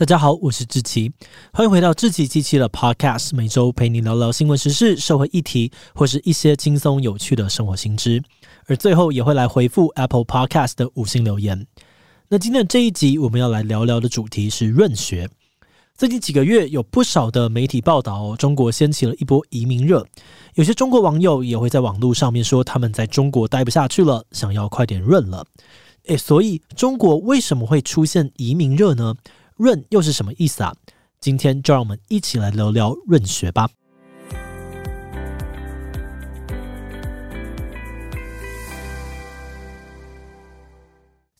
大家好，我是志奇，欢迎回到志奇机器的 Podcast，每周陪你聊聊新闻时事、社会议题，或是一些轻松有趣的生活新知。而最后也会来回复 Apple Podcast 的五星留言。那今天的这一集，我们要来聊聊的主题是润学。最近几个月，有不少的媒体报道，中国掀起了一波移民热。有些中国网友也会在网络上面说，他们在中国待不下去了，想要快点润了。诶，所以中国为什么会出现移民热呢？润又是什么意思啊？今天就让我们一起来聊聊润学吧。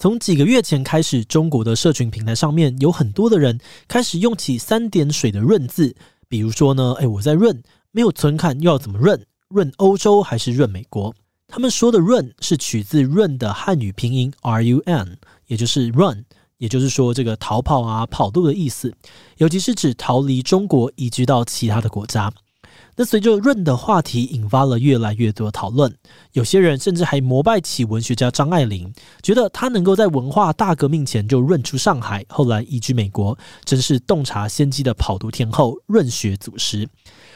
从几个月前开始，中国的社群平台上面有很多的人开始用起三点水的润字，比如说呢，诶，我在润，没有存款又要怎么润？润欧洲还是润美国？他们说的润是取自润的汉语拼音 R U N，也就是 run，也就是说这个逃跑啊、跑路的意思，尤其是指逃离中国移居到其他的国家。那随着润的话题引发了越来越多讨论，有些人甚至还膜拜起文学家张爱玲，觉得她能够在文化大革命前就润出上海，后来移居美国，真是洞察先机的跑读天后、润学祖师。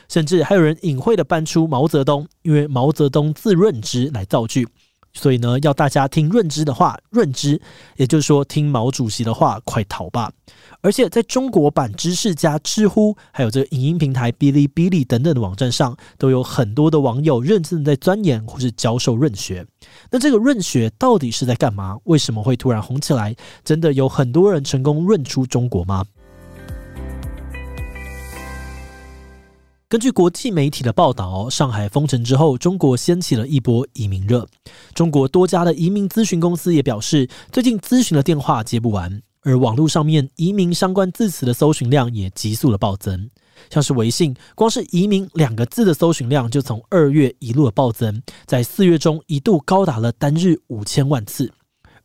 甚至还有人隐晦地搬出毛泽东，因为毛泽东字润之来造句。所以呢，要大家听润之的话，润之，也就是说听毛主席的话，快逃吧！而且在中国版知识家知乎，还有这个影音平台哔哩哔哩等等的网站上，都有很多的网友认真的在钻研或是教授润学。那这个润学到底是在干嘛？为什么会突然红起来？真的有很多人成功润出中国吗？根据国际媒体的报道，上海封城之后，中国掀起了一波移民热。中国多家的移民咨询公司也表示，最近咨询的电话接不完，而网络上面移民相关字词的搜寻量也急速的暴增。像是微信，光是“移民”两个字的搜寻量就从二月一路的暴增，在四月中一度高达了单日五千万次。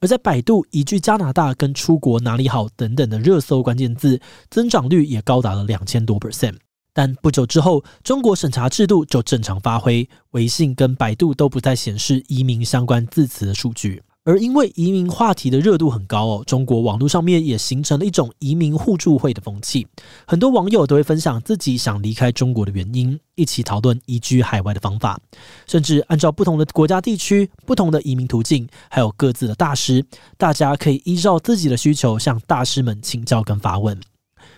而在百度“移居加拿大”跟“出国哪里好”等等的热搜关键字，增长率也高达了两千多 percent。但不久之后，中国审查制度就正常发挥，微信跟百度都不再显示移民相关字词的数据。而因为移民话题的热度很高哦，中国网络上面也形成了一种移民互助会的风气，很多网友都会分享自己想离开中国的原因，一起讨论移居海外的方法，甚至按照不同的国家地区、不同的移民途径，还有各自的大师，大家可以依照自己的需求向大师们请教跟发问。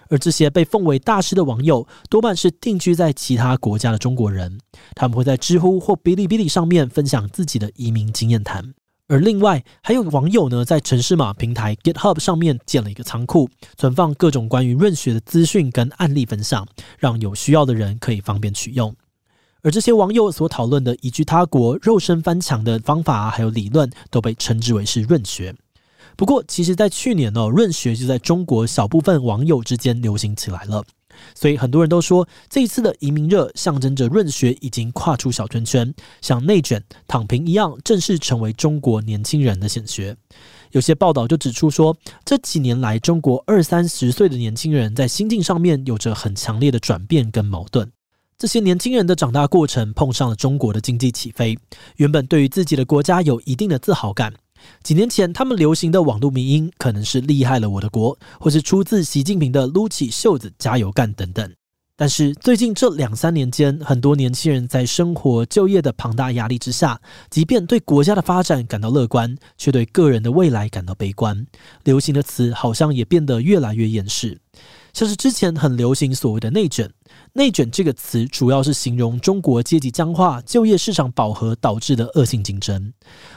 而这些被奉为大师的网友，多半是定居在其他国家的中国人。他们会在知乎或哔哩哔哩上面分享自己的移民经验谈。而另外，还有网友呢，在城市码平台 GitHub 上面建了一个仓库，存放各种关于润学的资讯跟案例分享，让有需要的人可以方便取用。而这些网友所讨论的移居他国、肉身翻墙的方法，还有理论，都被称之为是润学。不过，其实，在去年呢，润学就在中国小部分网友之间流行起来了。所以，很多人都说，这一次的移民热象征着润学已经跨出小圈圈，像内卷、躺平一样，正式成为中国年轻人的显学。有些报道就指出说，这几年来，中国二三十岁的年轻人在心境上面有着很强烈的转变跟矛盾。这些年轻人的长大过程碰上了中国的经济起飞，原本对于自己的国家有一定的自豪感。几年前，他们流行的网络迷音可能是“厉害了我的国”，或是出自习近平的“撸起袖子加油干”等等。但是最近这两三年间，很多年轻人在生活、就业的庞大压力之下，即便对国家的发展感到乐观，却对个人的未来感到悲观。流行的词好像也变得越来越厌世。像是之前很流行所谓的内卷，内卷这个词主要是形容中国阶级僵化、就业市场饱和导致的恶性竞争。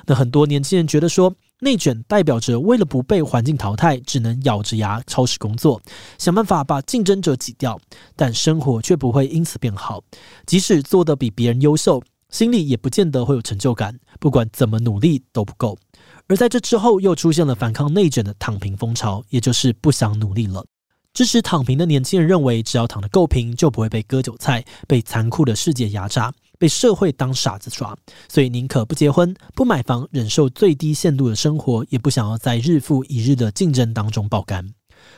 那很多年轻人觉得说，内卷代表着为了不被环境淘汰，只能咬着牙超时工作，想办法把竞争者挤掉，但生活却不会因此变好。即使做得比别人优秀，心里也不见得会有成就感，不管怎么努力都不够。而在这之后，又出现了反抗内卷的躺平风潮，也就是不想努力了。支持躺平的年轻人认为，只要躺得够平，就不会被割韭菜，被残酷的世界压榨，被社会当傻子耍，所以宁可不结婚、不买房，忍受最低限度的生活，也不想要在日复一日的竞争当中爆肝。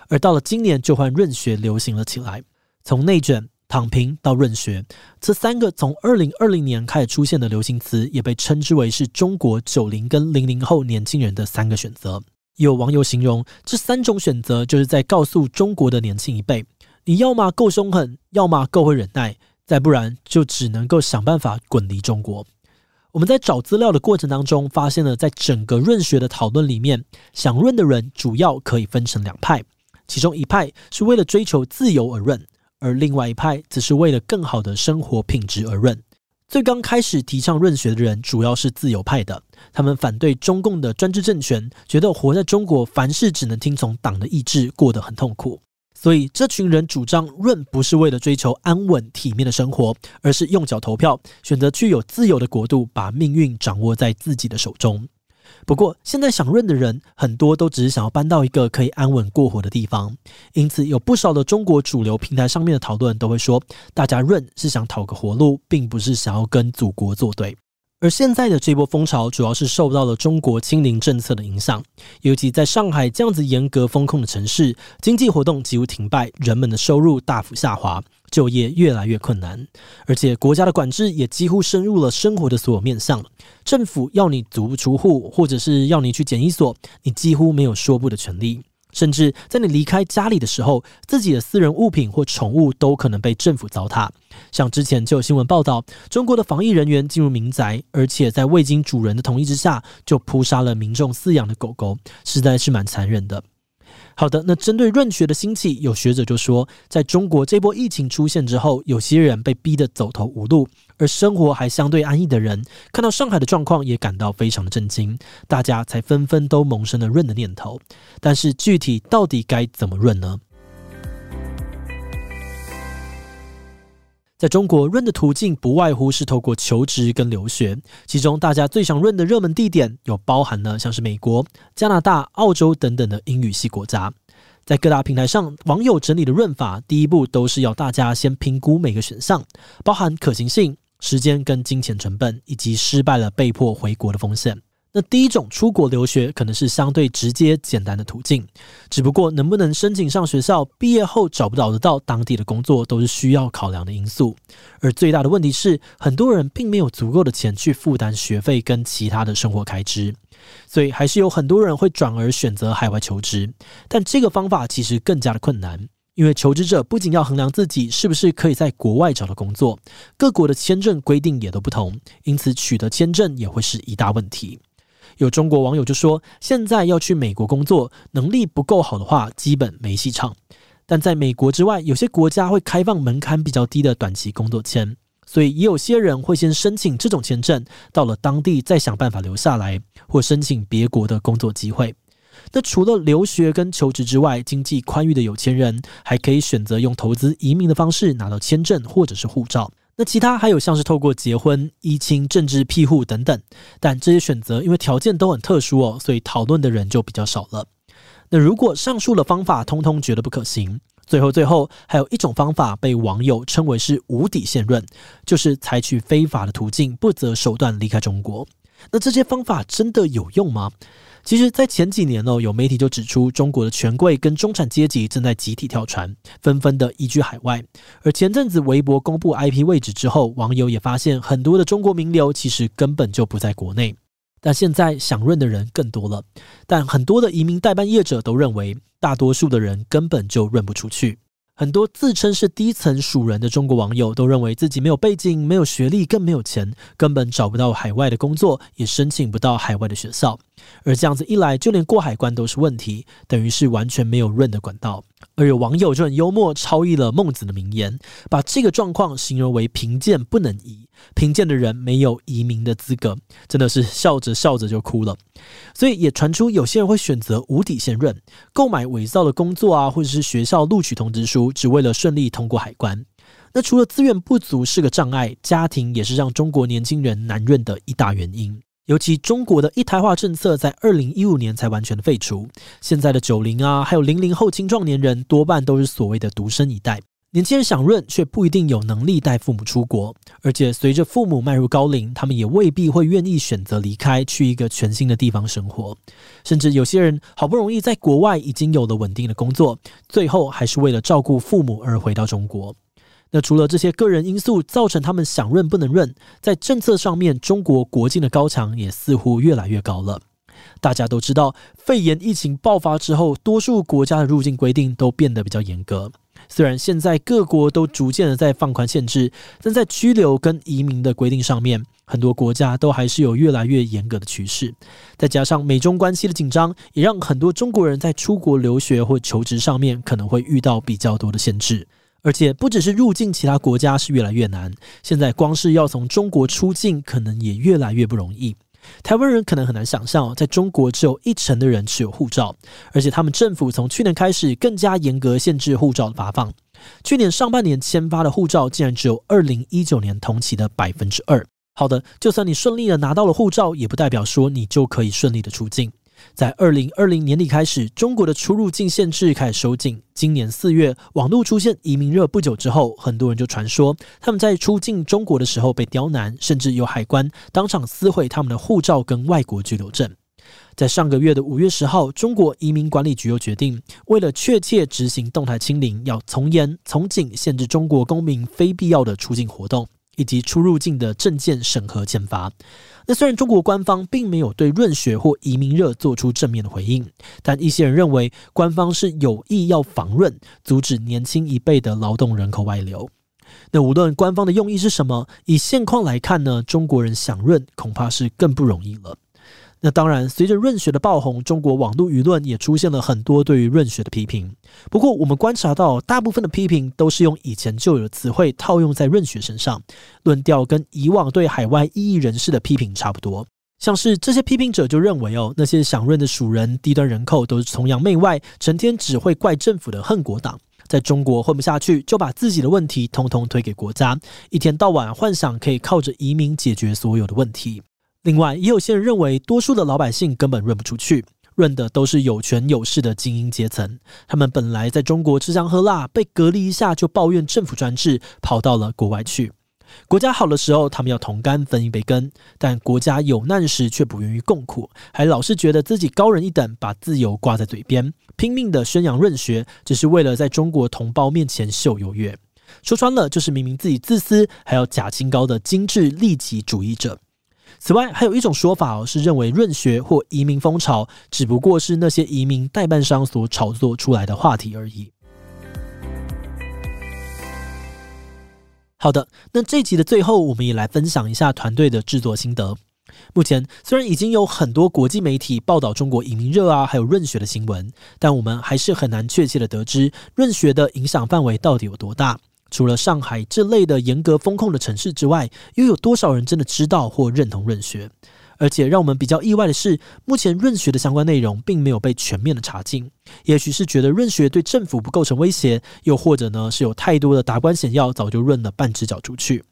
而到了今年，就换润学流行了起来，从内卷、躺平到润学，这三个从二零二零年开始出现的流行词，也被称之为是中国九零跟零零后年轻人的三个选择。有网友形容这三种选择，就是在告诉中国的年轻一辈：你要么够凶狠，要么够会忍耐，再不然就只能够想办法滚离中国。我们在找资料的过程当中，发现了在整个润学的讨论里面，想润的人主要可以分成两派，其中一派是为了追求自由而润。而另外一派则是为了更好的生活品质而润。最刚开始提倡润学的人，主要是自由派的，他们反对中共的专制政权，觉得活在中国凡事只能听从党的意志，过得很痛苦。所以这群人主张润不是为了追求安稳体面的生活，而是用脚投票，选择具有自由的国度，把命运掌握在自己的手中。不过，现在想润的人很多都只是想要搬到一个可以安稳过活的地方，因此有不少的中国主流平台上面的讨论都会说，大家润是想讨个活路，并不是想要跟祖国作对。而现在的这波风潮，主要是受到了中国清零政策的影响，尤其在上海这样子严格风控的城市，经济活动几乎停摆，人们的收入大幅下滑，就业越来越困难，而且国家的管制也几乎深入了生活的所有面向。政府要你足不出户，或者是要你去检疫所，你几乎没有说不的权利。甚至在你离开家里的时候，自己的私人物品或宠物都可能被政府糟蹋。像之前就有新闻报道，中国的防疫人员进入民宅，而且在未经主人的同意之下，就扑杀了民众饲养的狗狗，实在是蛮残忍的。好的，那针对润学的兴起，有学者就说，在中国这波疫情出现之后，有些人被逼得走投无路，而生活还相对安逸的人，看到上海的状况也感到非常的震惊，大家才纷纷都萌生了润的念头。但是具体到底该怎么润呢？在中国，润的途径不外乎是透过求职跟留学。其中，大家最想润的热门地点有包含了像是美国、加拿大、澳洲等等的英语系国家。在各大平台上，网友整理的润法，第一步都是要大家先评估每个选项，包含可行性、时间跟金钱成本，以及失败了被迫回国的风险。那第一种出国留学可能是相对直接简单的途径，只不过能不能申请上学校，毕业后找不找得到当地的工作，都是需要考量的因素。而最大的问题是，很多人并没有足够的钱去负担学费跟其他的生活开支，所以还是有很多人会转而选择海外求职。但这个方法其实更加的困难，因为求职者不仅要衡量自己是不是可以在国外找到工作，各国的签证规定也都不同，因此取得签证也会是一大问题。有中国网友就说，现在要去美国工作，能力不够好的话，基本没戏唱。但在美国之外，有些国家会开放门槛比较低的短期工作签，所以也有些人会先申请这种签证，到了当地再想办法留下来，或申请别国的工作机会。那除了留学跟求职之外，经济宽裕的有钱人还可以选择用投资移民的方式拿到签证或者是护照。那其他还有像是透过结婚、依亲、政治庇护等等，但这些选择因为条件都很特殊哦，所以讨论的人就比较少了。那如果上述的方法通通觉得不可行，最后最后还有一种方法被网友称为是无底线论，就是采取非法的途径，不择手段离开中国。那这些方法真的有用吗？其实，在前几年哦，有媒体就指出，中国的权贵跟中产阶级正在集体跳船，纷纷的移居海外。而前阵子微博公布 IP 位置之后，网友也发现很多的中国名流其实根本就不在国内。但现在想润的人更多了，但很多的移民代办业者都认为，大多数的人根本就润不出去。很多自称是低层属人的中国网友都认为自己没有背景、没有学历、更没有钱，根本找不到海外的工作，也申请不到海外的学校。而这样子一来，就连过海关都是问题，等于是完全没有润的管道。而有网友就很幽默，超译了孟子的名言，把这个状况形容为贫贱不能移，贫贱的人没有移民的资格，真的是笑着笑着就哭了。所以也传出有些人会选择无底线润，购买伪造的工作啊，或者是学校录取通知书，只为了顺利通过海关。那除了资源不足是个障碍，家庭也是让中国年轻人难润的一大原因。尤其中国的一胎化政策在二零一五年才完全的废除，现在的九零啊，还有零零后青壮年人多半都是所谓的独生一代。年轻人想润，却不一定有能力带父母出国，而且随着父母迈入高龄，他们也未必会愿意选择离开，去一个全新的地方生活。甚至有些人好不容易在国外已经有了稳定的工作，最后还是为了照顾父母而回到中国。那除了这些个人因素造成他们想润不能润，在政策上面，中国国境的高墙也似乎越来越高了。大家都知道，肺炎疫情爆发之后，多数国家的入境规定都变得比较严格。虽然现在各国都逐渐的在放宽限制，但在居留跟移民的规定上面，很多国家都还是有越来越严格的趋势。再加上美中关系的紧张，也让很多中国人在出国留学或求职上面可能会遇到比较多的限制。而且不只是入境其他国家是越来越难，现在光是要从中国出境，可能也越来越不容易。台湾人可能很难想象，在中国只有一成的人持有护照，而且他们政府从去年开始更加严格限制护照的发放。去年上半年签发的护照竟然只有二零一九年同期的百分之二。好的，就算你顺利的拿到了护照，也不代表说你就可以顺利的出境。在二零二零年底开始，中国的出入境限制开始收紧。今年四月，网络出现移民热不久之后，很多人就传说他们在出境中国的时候被刁难，甚至有海关当场撕毁他们的护照跟外国居留证。在上个月的五月十号，中国移民管理局又决定，为了确切执行动态清零，要从严从紧限制中国公民非必要的出境活动。以及出入境的证件审核签发。那虽然中国官方并没有对润雪或移民热做出正面的回应，但一些人认为官方是有意要防润，阻止年轻一辈的劳动人口外流。那无论官方的用意是什么，以现况来看呢，中国人想润恐怕是更不容易了。那当然，随着润雪的爆红，中国网络舆论也出现了很多对于润雪的批评。不过，我们观察到，大部分的批评都是用以前旧有的词汇套用在润雪身上，论调跟以往对海外异议人士的批评差不多。像是这些批评者就认为，哦，那些想润的鼠人、低端人口都是崇洋媚外，成天只会怪政府的恨国党，在中国混不下去，就把自己的问题通通推给国家，一天到晚幻想可以靠着移民解决所有的问题。另外，也有些人认为，多数的老百姓根本润不出去，润的都是有权有势的精英阶层。他们本来在中国吃香喝辣，被隔离一下就抱怨政府专制，跑到了国外去。国家好的时候，他们要同甘分一杯羹；但国家有难时，却不愿意共苦，还老是觉得自己高人一等，把自由挂在嘴边，拼命的宣扬润学，只是为了在中国同胞面前秀优越。说穿了，就是明明自己自私，还要假清高的精致利己主义者。此外，还有一种说法哦，是认为润学或移民风潮只不过是那些移民代办商所炒作出来的话题而已。好的，那这集的最后，我们也来分享一下团队的制作心得。目前虽然已经有很多国际媒体报道中国移民热啊，还有润学的新闻，但我们还是很难确切的得知润学的影响范围到底有多大。除了上海这类的严格风控的城市之外，又有多少人真的知道或认同润学？而且让我们比较意外的是，目前润学的相关内容并没有被全面的查禁。也许是觉得润学对政府不构成威胁，又或者呢是有太多的达官显要早就润了半只脚出去。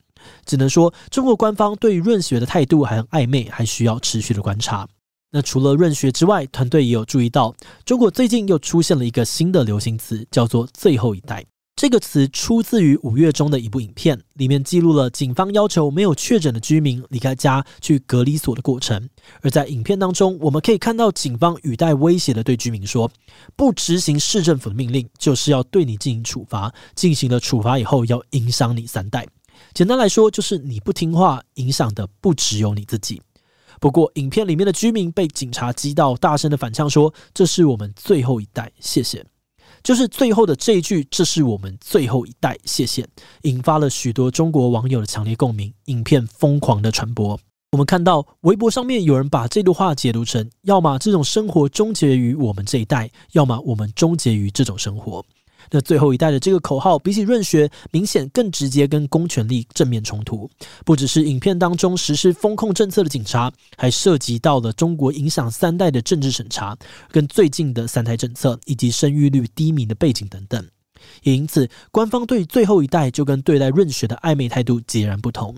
只能说，中国官方对于润学的态度还很暧昧，还需要持续的观察。那除了润学之外，团队也有注意到，中国最近又出现了一个新的流行词，叫做“最后一代”。这个词出自于五月中的一部影片，里面记录了警方要求没有确诊的居民离开家去隔离所的过程。而在影片当中，我们可以看到警方语带威胁的对居民说：“不执行市政府的命令，就是要对你进行处罚。进行了处罚以后，要影响你三代。简单来说，就是你不听话，影响的不只有你自己。”不过，影片里面的居民被警察激到，大声的反呛说：“这是我们最后一代，谢谢。”就是最后的这一句，这是我们最后一代，谢谢，引发了许多中国网友的强烈共鸣，影片疯狂的传播。我们看到微博上面有人把这段话解读成：要么这种生活终结于我们这一代，要么我们终结于这种生活。那最后一代的这个口号，比起润学，明显更直接跟公权力正面冲突。不只是影片当中实施封控政策的警察，还涉及到了中国影响三代的政治审查，跟最近的三胎政策以及生育率低迷的背景等等。也因此，官方对最后一代就跟对待润学的暧昧态度截然不同。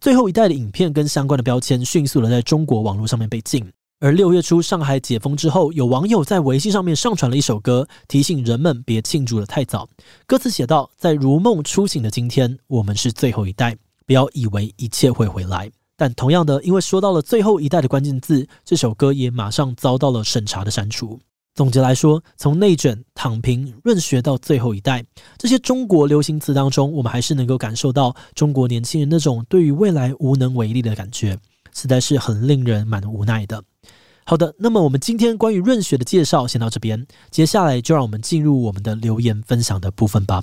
最后一代的影片跟相关的标签迅速的在中国网络上面被禁。而六月初上海解封之后，有网友在微信上面上传了一首歌，提醒人们别庆祝得太早。歌词写道：“在如梦初醒的今天，我们是最后一代，不要以为一切会回来。”但同样的，因为说到了“最后一代”的关键字，这首歌也马上遭到了审查的删除。总结来说，从内卷、躺平、润学到最后一代，这些中国流行词当中，我们还是能够感受到中国年轻人那种对于未来无能为力的感觉，实在是很令人蛮无奈的。好的，那么我们今天关于润雪的介绍先到这边，接下来就让我们进入我们的留言分享的部分吧。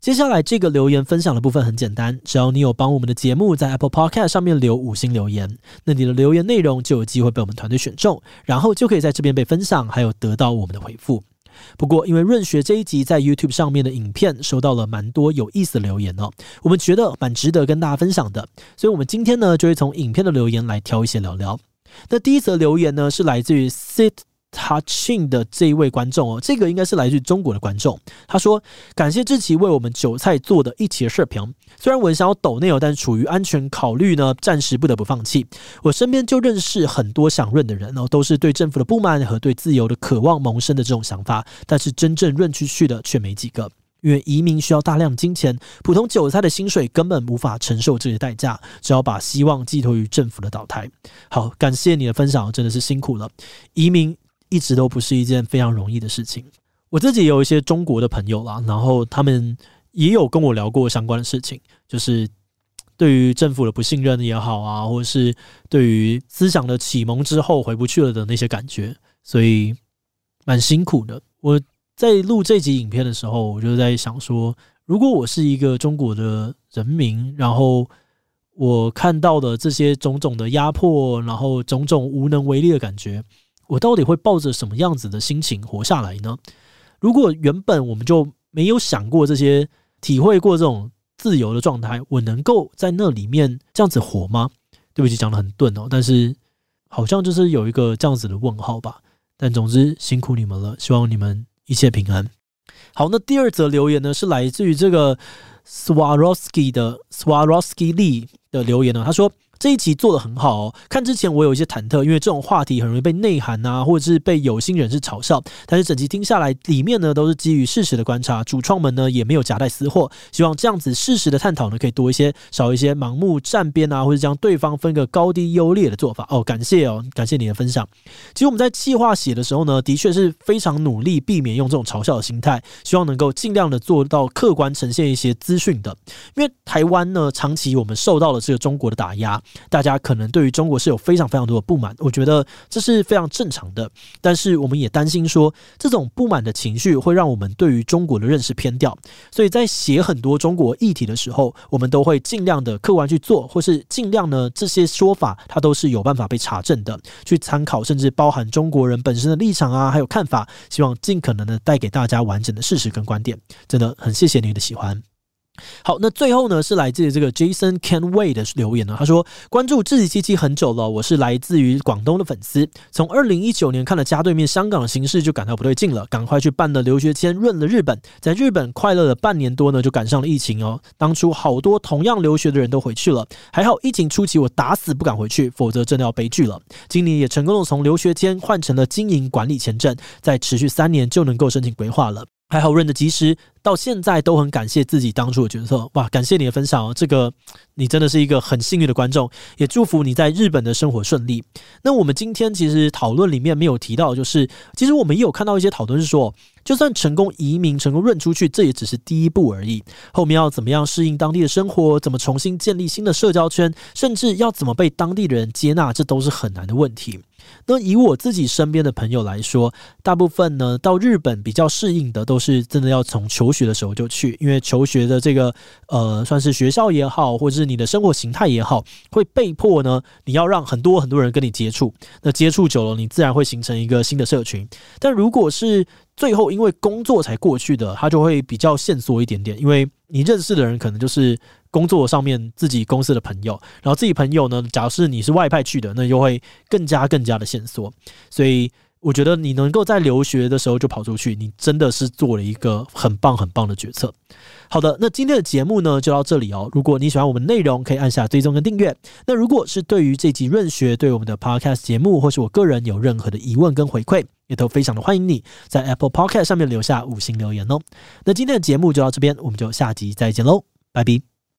接下来这个留言分享的部分很简单，只要你有帮我们的节目在 Apple Podcast 上面留五星留言，那你的留言内容就有机会被我们团队选中，然后就可以在这边被分享，还有得到我们的回复。不过，因为润学这一集在 YouTube 上面的影片收到了蛮多有意思的留言哦，我们觉得蛮值得跟大家分享的，所以我们今天呢就会从影片的留言来挑一些聊聊。那第一则留言呢是来自于 Sit。Touching 的这一位观众哦，这个应该是来自中国的观众。他说：“感谢志奇为我们韭菜做的一期视频，虽然我想要抖内容，但是出于安全考虑呢，暂时不得不放弃。我身边就认识很多想润的人哦，都是对政府的不满和对自由的渴望萌生的这种想法，但是真正润出去的却没几个。因为移民需要大量金钱，普通韭菜的薪水根本无法承受这些代价，只要把希望寄托于政府的倒台。好，感谢你的分享，真的是辛苦了，移民。”一直都不是一件非常容易的事情。我自己有一些中国的朋友啦，然后他们也有跟我聊过相关的事情，就是对于政府的不信任也好啊，或者是对于思想的启蒙之后回不去了的那些感觉，所以蛮辛苦的。我在录这集影片的时候，我就在想说，如果我是一个中国的人民，然后我看到的这些种种的压迫，然后种种无能为力的感觉。我到底会抱着什么样子的心情活下来呢？如果原本我们就没有想过这些，体会过这种自由的状态，我能够在那里面这样子活吗？对不起，讲得很钝哦，但是好像就是有一个这样子的问号吧。但总之辛苦你们了，希望你们一切平安。好，那第二则留言呢，是来自于这个 Swarovski 的 Swarovski Lee 的留言呢，他说。这一集做得很好哦，看之前我有一些忐忑，因为这种话题很容易被内涵啊，或者是被有心人士嘲笑。但是整集听下来，里面呢都是基于事实的观察，主创们呢也没有夹带私货。希望这样子事实的探讨呢可以多一些，少一些盲目站边啊，或者将对方分个高低优劣的做法。哦，感谢哦，感谢你的分享。其实我们在计划写的时候呢，的确是非常努力避免用这种嘲笑的心态，希望能够尽量的做到客观呈现一些资讯的。因为台湾呢，长期我们受到了这个中国的打压。大家可能对于中国是有非常非常多的不满，我觉得这是非常正常的。但是我们也担心说，这种不满的情绪会让我们对于中国的认识偏掉。所以在写很多中国议题的时候，我们都会尽量的客观去做，或是尽量呢这些说法它都是有办法被查证的，去参考，甚至包含中国人本身的立场啊，还有看法，希望尽可能的带给大家完整的事实跟观点。真的很谢谢你的喜欢。好，那最后呢是来自这个 Jason Kenway 的留言呢。他说关注志祺七七很久了，我是来自于广东的粉丝，从二零一九年看了家对面香港的形势就感到不对劲了，赶快去办了留学签，润了日本，在日本快乐了半年多呢，就赶上了疫情哦。当初好多同样留学的人都回去了，还好疫情初期我打死不敢回去，否则真的要悲剧了。今年也成功的从留学签换成了经营管理签证，再持续三年就能够申请归化了。还好润得及时，到现在都很感谢自己当初的决策。哇，感谢你的分享哦，这个你真的是一个很幸运的观众，也祝福你在日本的生活顺利。那我们今天其实讨论里面没有提到，就是其实我们也有看到一些讨论是说，就算成功移民、成功润出去，这也只是第一步而已。后面要怎么样适应当地的生活，怎么重新建立新的社交圈，甚至要怎么被当地的人接纳，这都是很难的问题。那以我自己身边的朋友来说，大部分呢到日本比较适应的都是真的要从求求学的时候就去，因为求学的这个呃算是学校也好，或者是你的生活形态也好，会被迫呢你要让很多很多人跟你接触，那接触久了，你自然会形成一个新的社群。但如果是最后因为工作才过去的，他就会比较线索一点点，因为你认识的人可能就是工作上面自己公司的朋友，然后自己朋友呢，假如是你是外派去的，那又会更加更加的线索。所以我觉得你能够在留学的时候就跑出去，你真的是做了一个很棒很棒的决策。好的，那今天的节目呢就到这里哦。如果你喜欢我们内容，可以按下追踪跟订阅。那如果是对于这集润学对我们的 Podcast 节目，或是我个人有任何的疑问跟回馈，也都非常的欢迎你在 Apple Podcast 上面留下五星留言哦。那今天的节目就到这边，我们就下集再见喽，拜拜。